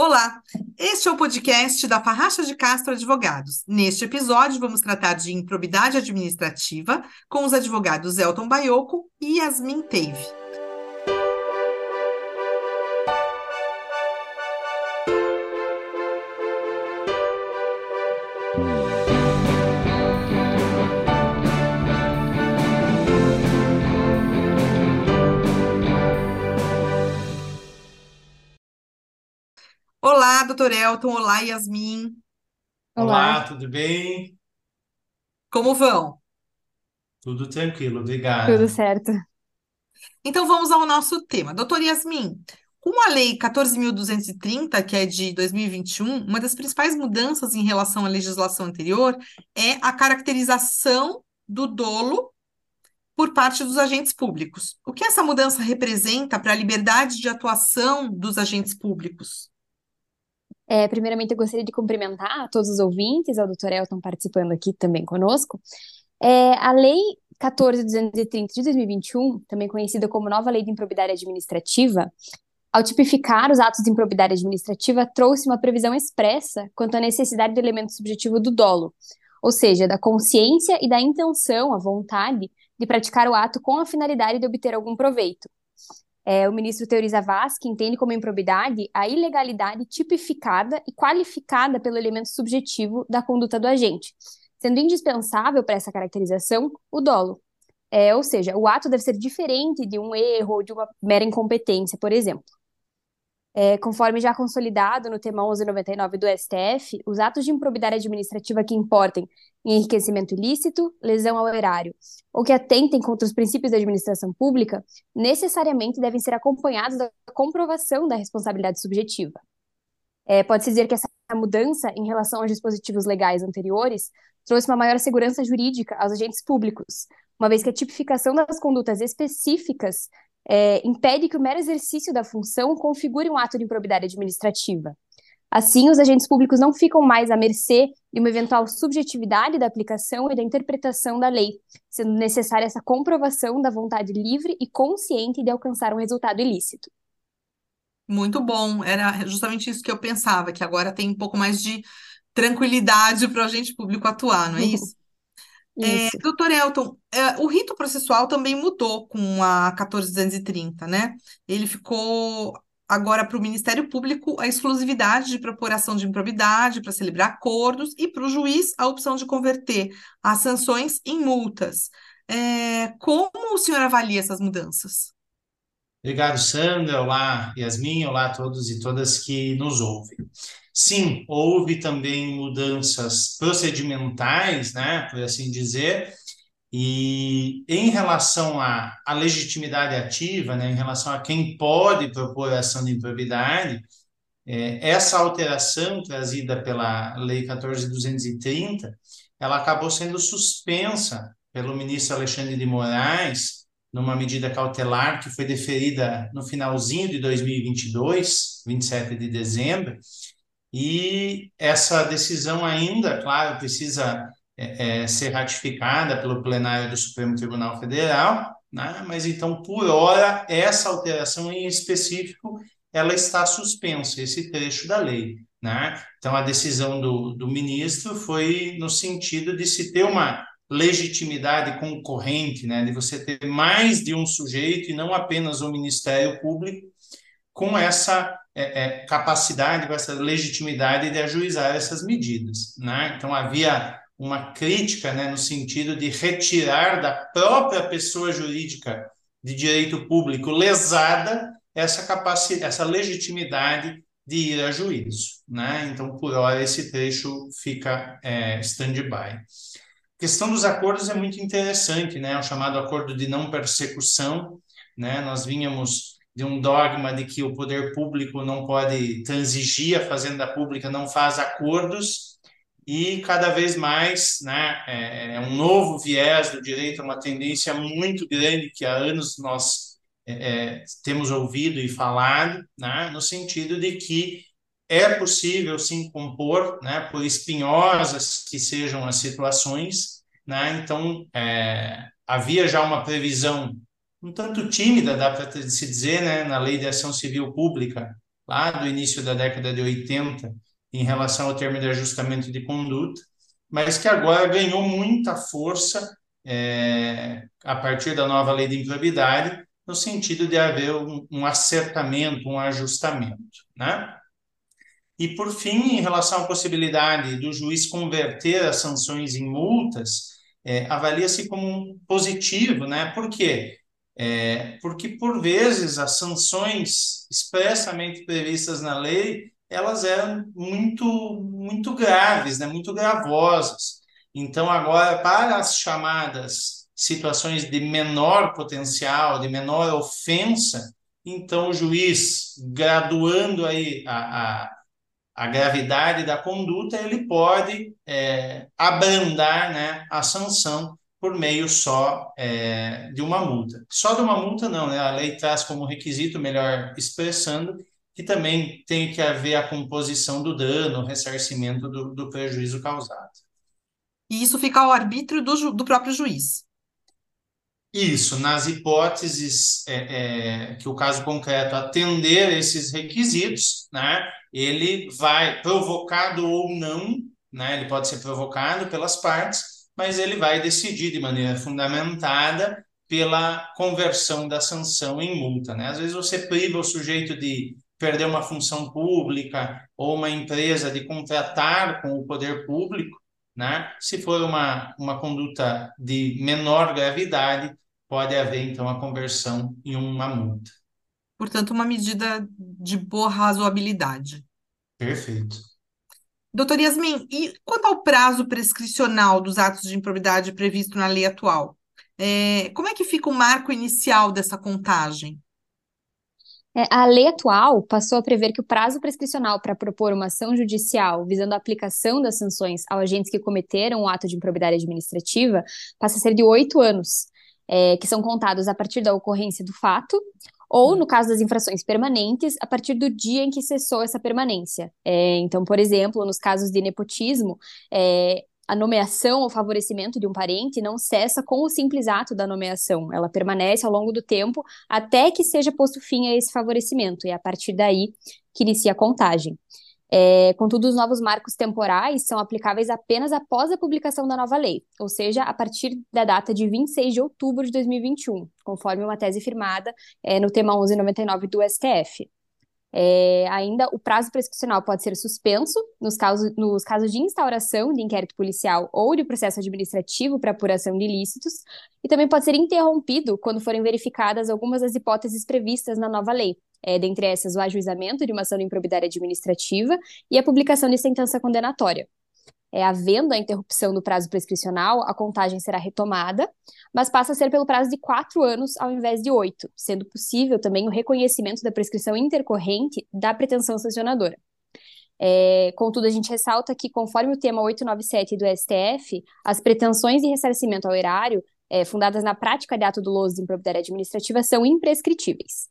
Olá, este é o podcast da Farracha de Castro Advogados. Neste episódio, vamos tratar de improbidade administrativa com os advogados Elton Baioco e Yasmin Teive. Olá, doutor Elton. Olá, Yasmin. Olá, Olá, tudo bem? Como vão? Tudo tranquilo, tudo obrigado. certo. Então vamos ao nosso tema. Doutor Yasmin, com a Lei 14.230, que é de 2021, uma das principais mudanças em relação à legislação anterior é a caracterização do dolo por parte dos agentes públicos. O que essa mudança representa para a liberdade de atuação dos agentes públicos? É, primeiramente, eu gostaria de cumprimentar todos os ouvintes, ao Dr. Elton participando aqui também conosco. É, a Lei 14.230 de 2021, também conhecida como Nova Lei de Improbidade Administrativa, ao tipificar os atos de improbidade administrativa, trouxe uma previsão expressa quanto à necessidade do elemento subjetivo do dolo, ou seja, da consciência e da intenção, a vontade, de praticar o ato com a finalidade de obter algum proveito. É, o ministro Teori Zavascki entende como improbidade a ilegalidade tipificada e qualificada pelo elemento subjetivo da conduta do agente, sendo indispensável para essa caracterização o dolo. É, ou seja, o ato deve ser diferente de um erro ou de uma mera incompetência, por exemplo. É, conforme já consolidado no tema 1199 do STF, os atos de improbidade administrativa que importem enriquecimento ilícito, lesão ao erário, ou que atentem contra os princípios da administração pública, necessariamente devem ser acompanhados da comprovação da responsabilidade subjetiva. É, Pode-se dizer que essa mudança em relação aos dispositivos legais anteriores trouxe uma maior segurança jurídica aos agentes públicos, uma vez que a tipificação das condutas específicas é, impede que o mero exercício da função configure um ato de improbidade administrativa. Assim, os agentes públicos não ficam mais à mercê de uma eventual subjetividade da aplicação e da interpretação da lei, sendo necessária essa comprovação da vontade livre e consciente de alcançar um resultado ilícito. Muito bom, era justamente isso que eu pensava, que agora tem um pouco mais de tranquilidade para o agente público atuar, não é isso? É, Isso. doutor Elton, é, o rito processual também mudou com a 14.230, né? Ele ficou agora para o Ministério Público a exclusividade de propor de improbidade para celebrar acordos e para o juiz a opção de converter as sanções em multas. É, como o senhor avalia essas mudanças? Obrigado, Sandra. Olá, Yasmin. Olá a todos e todas que nos ouvem. Sim, houve também mudanças procedimentais, né, por assim dizer, e em relação à, à legitimidade ativa, né, em relação a quem pode propor ação de improbidade, é, essa alteração trazida pela Lei 14.230, ela acabou sendo suspensa pelo ministro Alexandre de Moraes, numa medida cautelar que foi deferida no finalzinho de 2022, 27 de dezembro, e essa decisão ainda, claro, precisa é, é, ser ratificada pelo plenário do Supremo Tribunal Federal, né? mas então, por hora, essa alteração em específico, ela está suspensa, esse trecho da lei. Né? Então, a decisão do, do ministro foi no sentido de se ter uma legitimidade concorrente, né? de você ter mais de um sujeito e não apenas o Ministério Público com essa é, é, capacidade, com essa legitimidade de ajuizar essas medidas. Né? Então, havia uma crítica né, no sentido de retirar da própria pessoa jurídica de direito público lesada essa capacidade, essa legitimidade de ir a juízo. Né? Então, por hora, esse trecho fica é, stand-by. A questão dos acordos é muito interessante, né? o chamado acordo de não persecução. Né? Nós vínhamos de um dogma de que o poder público não pode transigir, a fazenda pública não faz acordos, e cada vez mais né, é, é um novo viés do direito, uma tendência muito grande que há anos nós é, é, temos ouvido e falado, né, no sentido de que é possível sim compor, né, por espinhosas que sejam as situações, né, então é, havia já uma previsão um tanto tímida, dá para se dizer, né, na Lei de Ação Civil Pública, lá do início da década de 80, em relação ao termo de ajustamento de conduta, mas que agora ganhou muita força é, a partir da nova lei de improbidade, no sentido de haver um, um acertamento, um ajustamento, né? E, por fim, em relação à possibilidade do juiz converter as sanções em multas, é, avalia-se como positivo, né? Por quê? É, porque, por vezes, as sanções expressamente previstas na lei, elas eram muito, muito graves, né? muito gravosas. Então, agora, para as chamadas situações de menor potencial, de menor ofensa, então o juiz, graduando aí a, a a gravidade da conduta, ele pode é, abrandar né, a sanção por meio só é, de uma multa. Só de uma multa não, né? A lei traz como requisito, melhor expressando, que também tem que haver a composição do dano, o ressarcimento do, do prejuízo causado. E isso fica ao arbítrio do, do próprio juiz. Isso, nas hipóteses é, é, que o caso concreto atender esses requisitos, né, ele vai, provocado ou não, né, ele pode ser provocado pelas partes, mas ele vai decidir de maneira fundamentada pela conversão da sanção em multa. Né? Às vezes você priva o sujeito de perder uma função pública ou uma empresa de contratar com o poder público, né? Se for uma, uma conduta de menor gravidade, pode haver, então, a conversão em uma multa. Portanto, uma medida de boa razoabilidade. Perfeito. Doutor Yasmin, e quanto ao prazo prescricional dos atos de improbidade previsto na lei atual? É, como é que fica o marco inicial dessa contagem? É, a lei atual passou a prever que o prazo prescricional para propor uma ação judicial visando a aplicação das sanções aos agentes que cometeram o ato de improbidade administrativa passa a ser de oito anos, é, que são contados a partir da ocorrência do fato, ou, no caso das infrações permanentes, a partir do dia em que cessou essa permanência. É, então, por exemplo, nos casos de nepotismo, é, a nomeação ou favorecimento de um parente não cessa com o simples ato da nomeação. Ela permanece ao longo do tempo até que seja posto fim a esse favorecimento, e é a partir daí que inicia a contagem. É, contudo, os novos marcos temporais são aplicáveis apenas após a publicação da nova lei, ou seja, a partir da data de 26 de outubro de 2021, conforme uma tese firmada é, no tema 1199 do STF. É, ainda o prazo prescricional pode ser suspenso nos casos, nos casos de instauração de inquérito policial ou de processo administrativo para apuração de ilícitos, e também pode ser interrompido quando forem verificadas algumas das hipóteses previstas na nova lei, é, dentre essas o ajuizamento de uma ação de improbidade administrativa e a publicação de sentença condenatória é, havendo a interrupção do prazo prescricional, a contagem será retomada, mas passa a ser pelo prazo de quatro anos ao invés de oito, sendo possível também o reconhecimento da prescrição intercorrente da pretensão sancionadora. É, contudo, a gente ressalta que, conforme o tema 897 do STF, as pretensões de ressarcimento ao erário, é, fundadas na prática de ato doloso de improbidade administrativa, são imprescritíveis.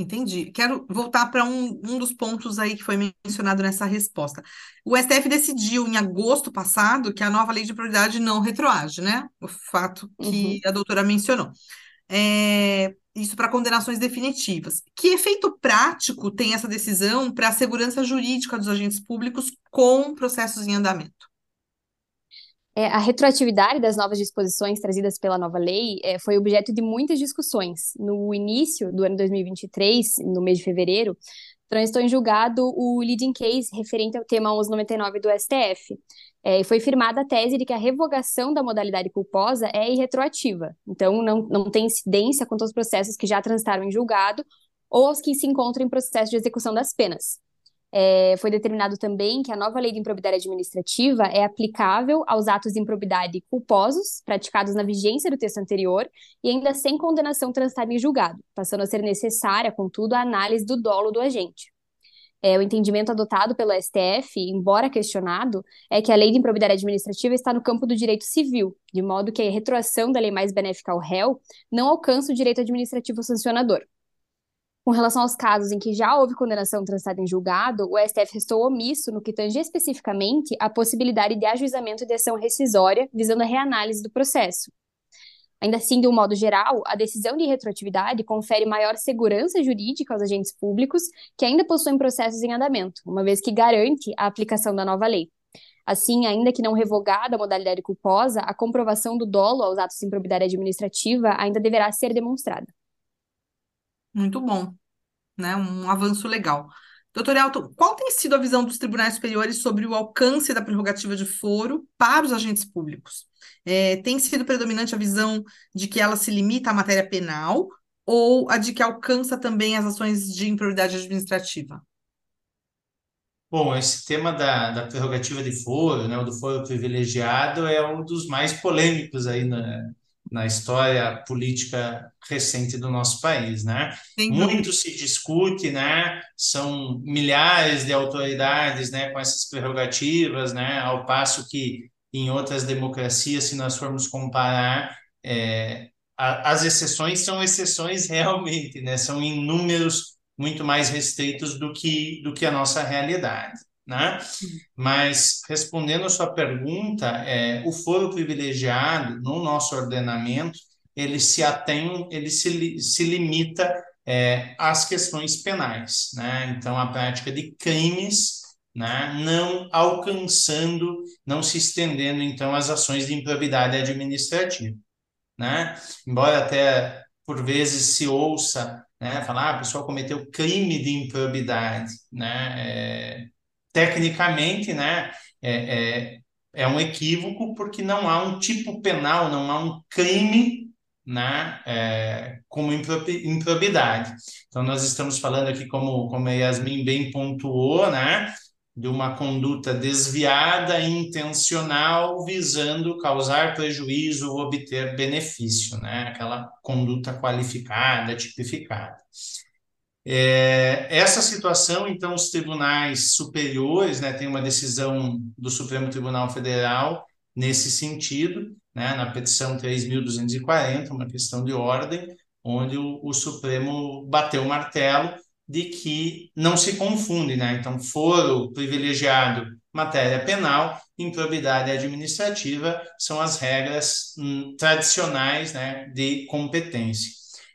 Entendi. Quero voltar para um, um dos pontos aí que foi mencionado nessa resposta. O STF decidiu em agosto passado que a nova lei de prioridade não retroage, né? O fato que uhum. a doutora mencionou. É, isso para condenações definitivas. Que efeito prático tem essa decisão para a segurança jurídica dos agentes públicos com processos em andamento? É, a retroatividade das novas disposições trazidas pela nova lei é, foi objeto de muitas discussões. No início do ano 2023, no mês de fevereiro, transitou em julgado o leading case referente ao tema 1199 do STF. É, foi firmada a tese de que a revogação da modalidade culposa é irretroativa, então não, não tem incidência quanto aos processos que já transitaram em julgado ou aos que se encontram em processo de execução das penas. É, foi determinado também que a nova lei de improbidade administrativa é aplicável aos atos de improbidade culposos praticados na vigência do texto anterior e ainda sem condenação transitada em julgado, passando a ser necessária, contudo, a análise do dolo do agente. É, o entendimento adotado pelo STF, embora questionado, é que a lei de improbidade administrativa está no campo do direito civil, de modo que a retroação da lei mais benéfica ao réu não alcança o direito administrativo sancionador. Com relação aos casos em que já houve condenação transitada em julgado, o STF restou omisso no que tange especificamente a possibilidade de ajuizamento de ação rescisória visando a reanálise do processo. Ainda assim, de um modo geral, a decisão de retroatividade confere maior segurança jurídica aos agentes públicos que ainda possuem processos em andamento, uma vez que garante a aplicação da nova lei. Assim, ainda que não revogada a modalidade culposa, a comprovação do dolo aos atos de improbidade administrativa ainda deverá ser demonstrada. Muito bom, né? Um avanço legal. Doutor Elton, qual tem sido a visão dos tribunais superiores sobre o alcance da prerrogativa de foro para os agentes públicos? É, tem sido predominante a visão de que ela se limita à matéria penal ou a de que alcança também as ações de improbidade administrativa? Bom, esse tema da, da prerrogativa de foro, né, do foro privilegiado, é um dos mais polêmicos aí na, na história política recente do nosso país, né? Muito se discute, né? São milhares de autoridades, né, com essas prerrogativas, né? Ao passo que em outras democracias, se nós formos comparar, é, a, as exceções são exceções realmente, né? São em números muito mais restritos do que do que a nossa realidade né? Mas respondendo a sua pergunta, é, o foro privilegiado no nosso ordenamento ele se atém, ele se, se limita é, às questões penais, né? Então a prática de crimes, né? Não alcançando, não se estendendo então às ações de improbidade administrativa, né? Embora até por vezes se ouça né, falar, ah, a pessoa cometeu crime de improbidade, né, é, tecnicamente, né, é, é, é um equívoco porque não há um tipo penal, não há um crime né, é, como improbidade. Então, nós estamos falando aqui, como, como a Yasmin bem pontuou, né, de uma conduta desviada, intencional, visando causar prejuízo ou obter benefício, né, aquela conduta qualificada, tipificada. É, essa situação, então, os tribunais superiores, né, tem uma decisão do Supremo Tribunal Federal nesse sentido, né, na petição 3.240, uma questão de ordem, onde o, o, Supremo bateu o martelo de que não se confunde, né? Então, foro privilegiado matéria penal, improbidade administrativa são as regras hum, tradicionais, né, de competência.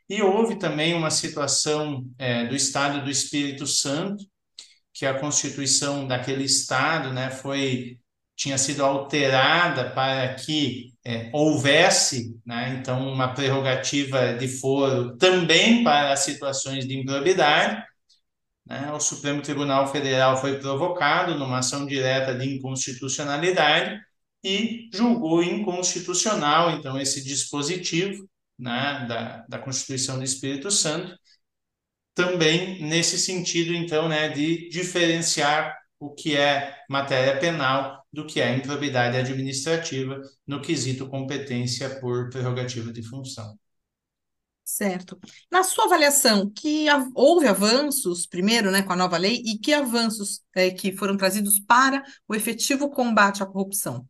E houve também uma situação é, do Estado do Espírito Santo, que a constituição daquele Estado né, foi tinha sido alterada para que é, houvesse, né, então, uma prerrogativa de foro também para situações de improbidade. Né, o Supremo Tribunal Federal foi provocado numa ação direta de inconstitucionalidade e julgou inconstitucional, então, esse dispositivo, né, da, da Constituição do Espírito Santo, também nesse sentido, então, né, de diferenciar o que é matéria penal do que é improbidade administrativa no quesito competência por prerrogativa de função. Certo. Na sua avaliação, que houve avanços, primeiro, né, com a nova lei, e que avanços é, que foram trazidos para o efetivo combate à corrupção?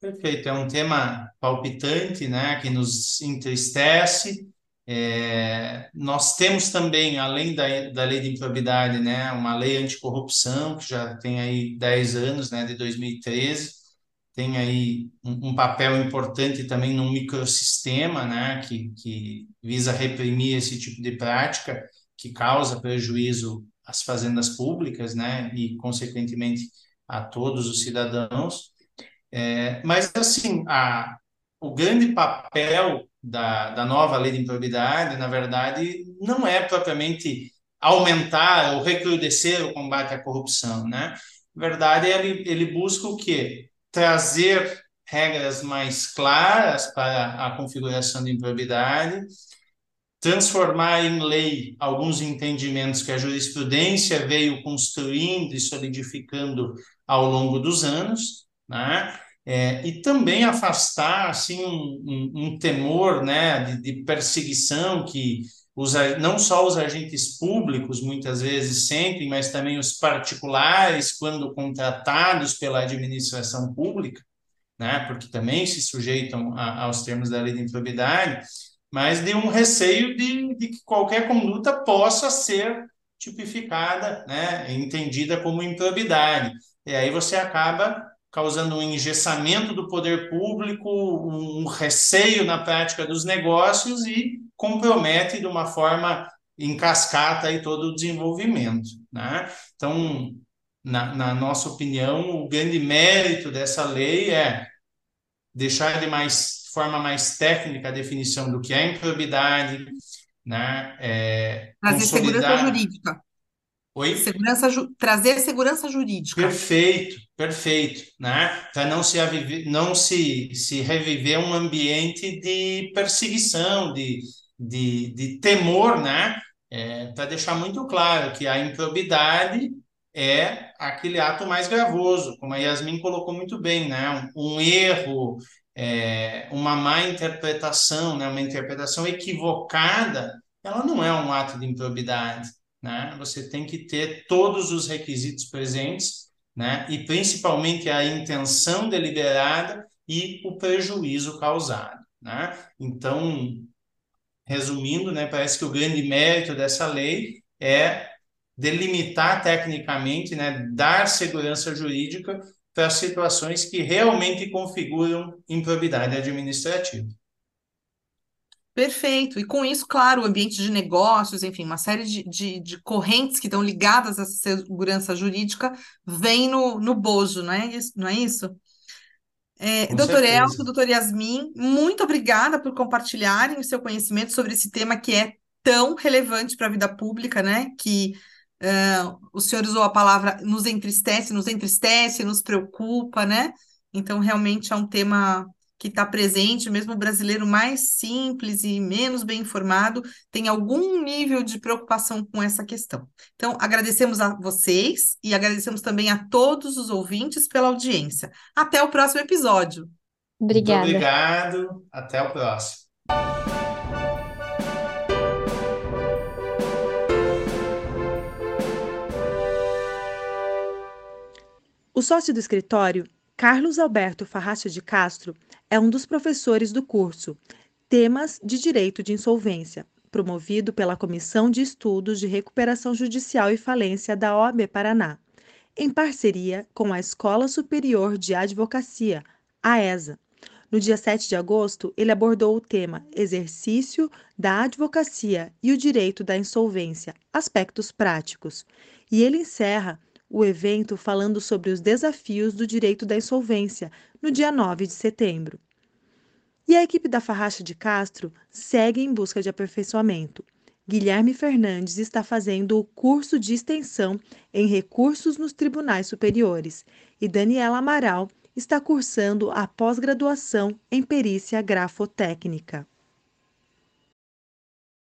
Perfeito, é um tema palpitante, né, que nos entristece. É, nós temos também, além da, da lei de improbidade, né, uma lei anticorrupção, que já tem aí 10 anos, né, de 2013, tem aí um, um papel importante também num microsistema, né, que, que visa reprimir esse tipo de prática que causa prejuízo às fazendas públicas, né, e consequentemente a todos os cidadãos. É, mas, assim, a, o grande papel da, da nova lei de improbidade, na verdade, não é propriamente aumentar ou recrudescer o combate à corrupção, né? Na verdade, ele, ele busca o quê? Trazer regras mais claras para a configuração de improbidade, transformar em lei alguns entendimentos que a jurisprudência veio construindo e solidificando ao longo dos anos, né? É, e também afastar assim um, um, um temor né, de, de, perseguição que os, não só os agentes públicos muitas vezes sentem, mas também os particulares quando contratados pela administração pública, né, porque também se sujeitam a, aos termos da lei de improbidade, mas de um receio de, de que qualquer conduta possa ser tipificada, né, entendida como improbidade. E aí você acaba causando um engessamento do poder público, um receio na prática dos negócios e compromete de uma forma em cascata aí todo o desenvolvimento. Né? Então, na, na nossa opinião, o grande mérito dessa lei é deixar de mais forma mais técnica a definição do que é improbidade, né? É, Trazer segurança jurídica. Oi? Segurança, trazer segurança jurídica. Perfeito, perfeito, né? Para não se não se, se reviver um ambiente de perseguição, de, de, de temor, né? É, para deixar muito claro que a improbidade é aquele ato mais gravoso, como a Yasmin colocou muito bem, né? Um, um erro, é, uma má interpretação, né? Uma interpretação equivocada, ela não é um ato de improbidade né? Você tem que ter todos os requisitos presentes, né? E principalmente a intenção deliberada e o prejuízo causado, né? Então, resumindo, né, parece que o grande mérito dessa lei é delimitar tecnicamente, né, dar segurança jurídica para situações que realmente configuram improbidade administrativa. Perfeito. E com isso, claro, o ambiente de negócios, enfim, uma série de, de, de correntes que estão ligadas essa segurança jurídica vem no, no bojo, não é isso? Não é isso? É, Com doutor certeza. Elcio, doutor Yasmin, muito obrigada por compartilharem o seu conhecimento sobre esse tema que é tão relevante para a vida pública, né? Que ah, o senhor usou a palavra nos entristece, nos entristece, nos preocupa, né? Então, realmente é um tema que está presente, mesmo o brasileiro mais simples e menos bem informado tem algum nível de preocupação com essa questão. Então, agradecemos a vocês e agradecemos também a todos os ouvintes pela audiência. Até o próximo episódio. Muito Obrigada. obrigado, até o próximo. O sócio do escritório, Carlos Alberto Farrácio de Castro, é um dos professores do curso Temas de Direito de Insolvência, promovido pela Comissão de Estudos de Recuperação Judicial e Falência da OAB Paraná, em parceria com a Escola Superior de Advocacia, a ESA. No dia 7 de agosto, ele abordou o tema Exercício da Advocacia e o Direito da Insolvência, aspectos práticos. E ele encerra o evento falando sobre os desafios do direito da insolvência, no dia 9 de setembro. E a equipe da Farracha de Castro segue em busca de aperfeiçoamento. Guilherme Fernandes está fazendo o curso de extensão em recursos nos tribunais superiores e Daniela Amaral está cursando a pós-graduação em perícia grafotécnica.